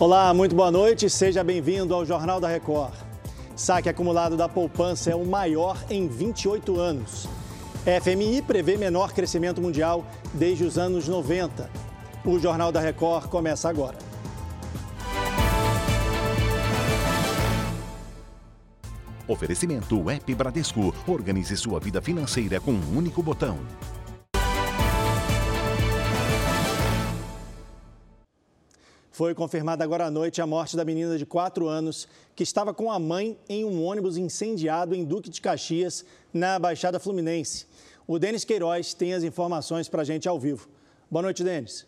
Olá, muito boa noite. Seja bem-vindo ao Jornal da Record. Saque acumulado da poupança é o maior em 28 anos. FMI prevê menor crescimento mundial desde os anos 90. O Jornal da Record começa agora. Oferecimento App Bradesco. Organize sua vida financeira com um único botão. Foi confirmada agora à noite a morte da menina de 4 anos que estava com a mãe em um ônibus incendiado em Duque de Caxias, na Baixada Fluminense. O Denis Queiroz tem as informações para a gente ao vivo. Boa noite, Denis.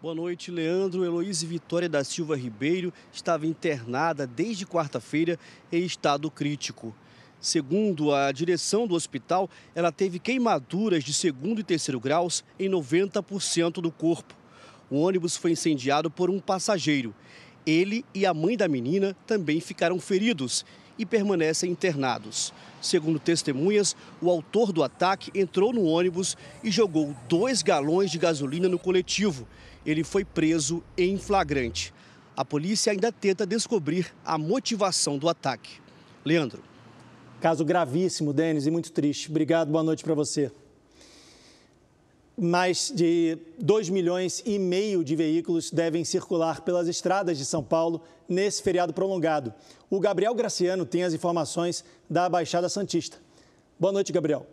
Boa noite, Leandro. Heloísa Vitória da Silva Ribeiro estava internada desde quarta-feira em estado crítico. Segundo a direção do hospital, ela teve queimaduras de segundo e terceiro graus em 90% do corpo. O ônibus foi incendiado por um passageiro. Ele e a mãe da menina também ficaram feridos e permanecem internados. Segundo testemunhas, o autor do ataque entrou no ônibus e jogou dois galões de gasolina no coletivo. Ele foi preso em flagrante. A polícia ainda tenta descobrir a motivação do ataque. Leandro. Caso gravíssimo, Denis, e muito triste. Obrigado, boa noite para você mais de 2 milhões e meio de veículos devem circular pelas estradas de São Paulo nesse feriado prolongado. O Gabriel Graciano tem as informações da Baixada Santista. Boa noite, Gabriel.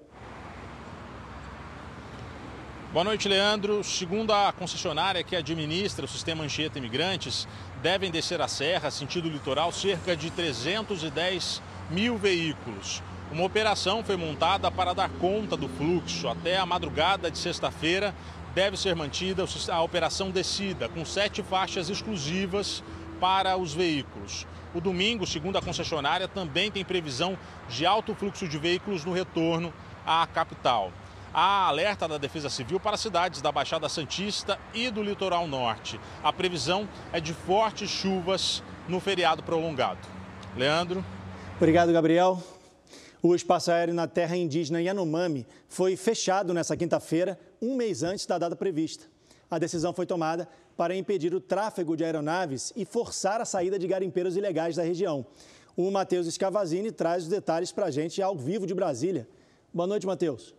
Boa noite, Leandro. Segundo a concessionária que administra o sistema Anchieta Imigrantes, devem descer a serra, sentido litoral, cerca de 310 mil veículos. Uma operação foi montada para dar conta do fluxo. Até a madrugada de sexta-feira deve ser mantida a operação descida, com sete faixas exclusivas para os veículos. O domingo, segundo a concessionária, também tem previsão de alto fluxo de veículos no retorno à capital. Há alerta da Defesa Civil para cidades da Baixada Santista e do Litoral Norte. A previsão é de fortes chuvas no feriado prolongado. Leandro. Obrigado, Gabriel. O espaço aéreo na terra indígena Yanomami foi fechado nesta quinta-feira, um mês antes da data prevista. A decisão foi tomada para impedir o tráfego de aeronaves e forçar a saída de garimpeiros ilegais da região. O Matheus Escavazini traz os detalhes para a gente ao vivo de Brasília. Boa noite, Matheus.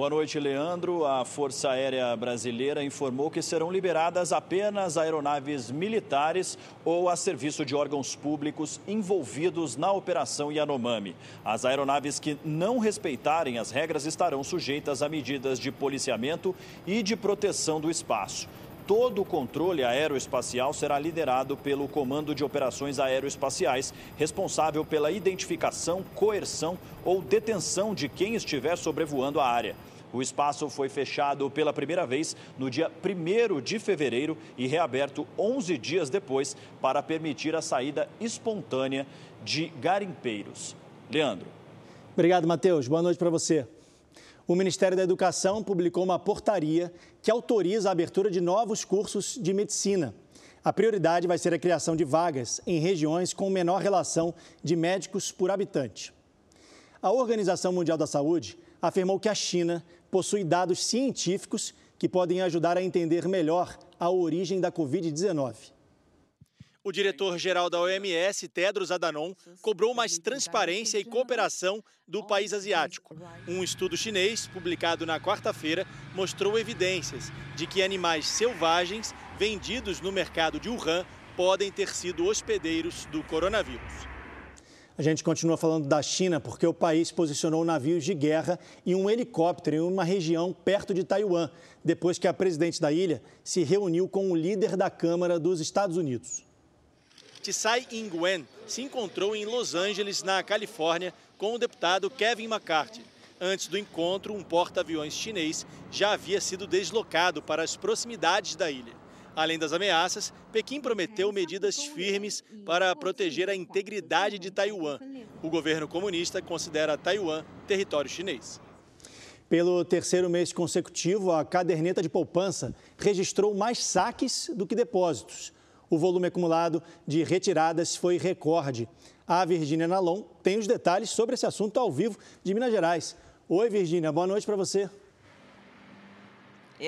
Boa noite, Leandro. A Força Aérea Brasileira informou que serão liberadas apenas aeronaves militares ou a serviço de órgãos públicos envolvidos na Operação Yanomami. As aeronaves que não respeitarem as regras estarão sujeitas a medidas de policiamento e de proteção do espaço todo o controle aeroespacial será liderado pelo Comando de Operações Aeroespaciais, responsável pela identificação, coerção ou detenção de quem estiver sobrevoando a área. O espaço foi fechado pela primeira vez no dia 1 de fevereiro e reaberto 11 dias depois para permitir a saída espontânea de garimpeiros. Leandro. Obrigado, Matheus. Boa noite para você. O Ministério da Educação publicou uma portaria que autoriza a abertura de novos cursos de medicina. A prioridade vai ser a criação de vagas em regiões com menor relação de médicos por habitante. A Organização Mundial da Saúde afirmou que a China possui dados científicos que podem ajudar a entender melhor a origem da Covid-19. O diretor-geral da OMS, Tedros Adhanom, cobrou mais transparência e cooperação do país asiático. Um estudo chinês, publicado na quarta-feira, mostrou evidências de que animais selvagens vendidos no mercado de Wuhan podem ter sido hospedeiros do coronavírus. A gente continua falando da China porque o país posicionou navios de guerra e um helicóptero em uma região perto de Taiwan, depois que a presidente da ilha se reuniu com o líder da Câmara dos Estados Unidos. Tsai Ing-wen se encontrou em Los Angeles, na Califórnia, com o deputado Kevin McCarthy. Antes do encontro, um porta-aviões chinês já havia sido deslocado para as proximidades da ilha. Além das ameaças, Pequim prometeu medidas firmes para proteger a integridade de Taiwan. O governo comunista considera Taiwan território chinês. Pelo terceiro mês consecutivo, a caderneta de poupança registrou mais saques do que depósitos. O volume acumulado de retiradas foi recorde. A Virgínia Nalon tem os detalhes sobre esse assunto ao vivo de Minas Gerais. Oi, Virgínia, boa noite para você.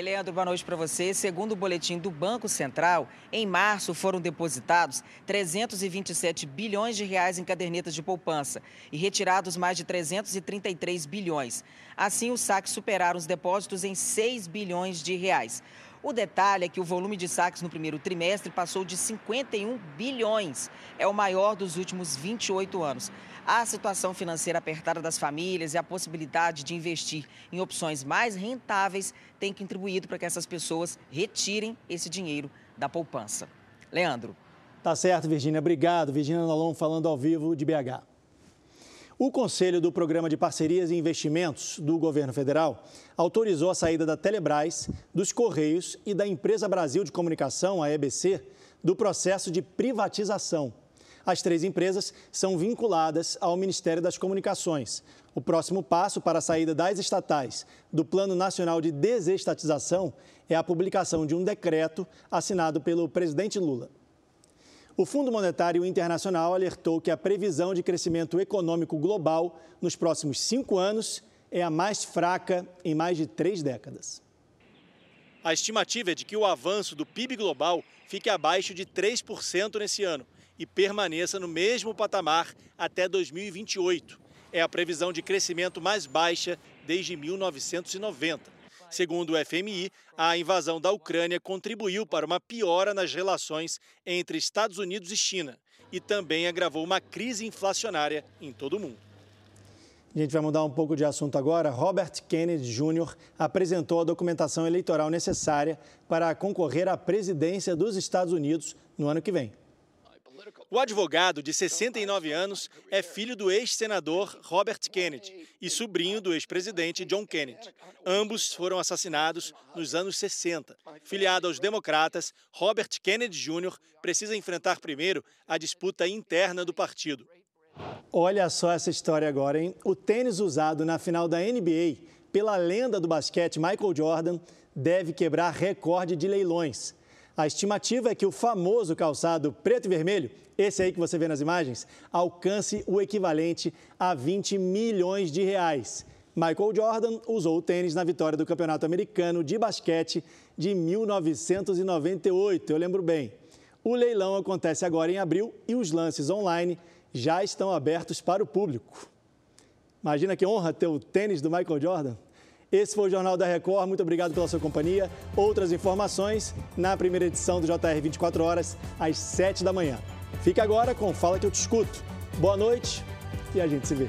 Leandro, boa noite para você. Segundo o boletim do Banco Central, em março foram depositados 327 bilhões de reais em cadernetas de poupança e retirados mais de 333 bilhões. Assim, os saques superaram os depósitos em 6 bilhões de reais. O detalhe é que o volume de saques no primeiro trimestre passou de 51 bilhões. É o maior dos últimos 28 anos. A situação financeira apertada das famílias e a possibilidade de investir em opções mais rentáveis tem contribuído para que essas pessoas retirem esse dinheiro da poupança. Leandro. Tá certo, Virgínia. Obrigado. Virgínia Nolon falando ao vivo de BH. O Conselho do Programa de Parcerias e Investimentos do Governo Federal autorizou a saída da Telebrás, dos Correios e da Empresa Brasil de Comunicação, a EBC, do processo de privatização. As três empresas são vinculadas ao Ministério das Comunicações. O próximo passo para a saída das estatais do Plano Nacional de Desestatização é a publicação de um decreto assinado pelo presidente Lula. O Fundo Monetário Internacional alertou que a previsão de crescimento econômico global nos próximos cinco anos é a mais fraca em mais de três décadas. A estimativa é de que o avanço do PIB global fique abaixo de 3% nesse ano e permaneça no mesmo patamar até 2028. É a previsão de crescimento mais baixa desde 1990. Segundo o FMI, a invasão da Ucrânia contribuiu para uma piora nas relações entre Estados Unidos e China e também agravou uma crise inflacionária em todo o mundo. A gente vai mudar um pouco de assunto agora. Robert Kennedy Jr. apresentou a documentação eleitoral necessária para concorrer à presidência dos Estados Unidos no ano que vem. O advogado, de 69 anos, é filho do ex-senador Robert Kennedy e sobrinho do ex-presidente John Kennedy. Ambos foram assassinados nos anos 60. Filiado aos democratas, Robert Kennedy Jr. precisa enfrentar primeiro a disputa interna do partido. Olha só essa história agora, hein? O tênis usado na final da NBA pela lenda do basquete Michael Jordan deve quebrar recorde de leilões. A estimativa é que o famoso calçado preto e vermelho, esse aí que você vê nas imagens, alcance o equivalente a 20 milhões de reais. Michael Jordan usou o tênis na vitória do Campeonato Americano de Basquete de 1998, eu lembro bem. O leilão acontece agora em abril e os lances online já estão abertos para o público. Imagina que honra ter o tênis do Michael Jordan. Esse foi o Jornal da Record. Muito obrigado pela sua companhia. Outras informações na primeira edição do JR 24 horas, às 7 da manhã. Fique agora com Fala que eu te escuto. Boa noite e a gente se vê.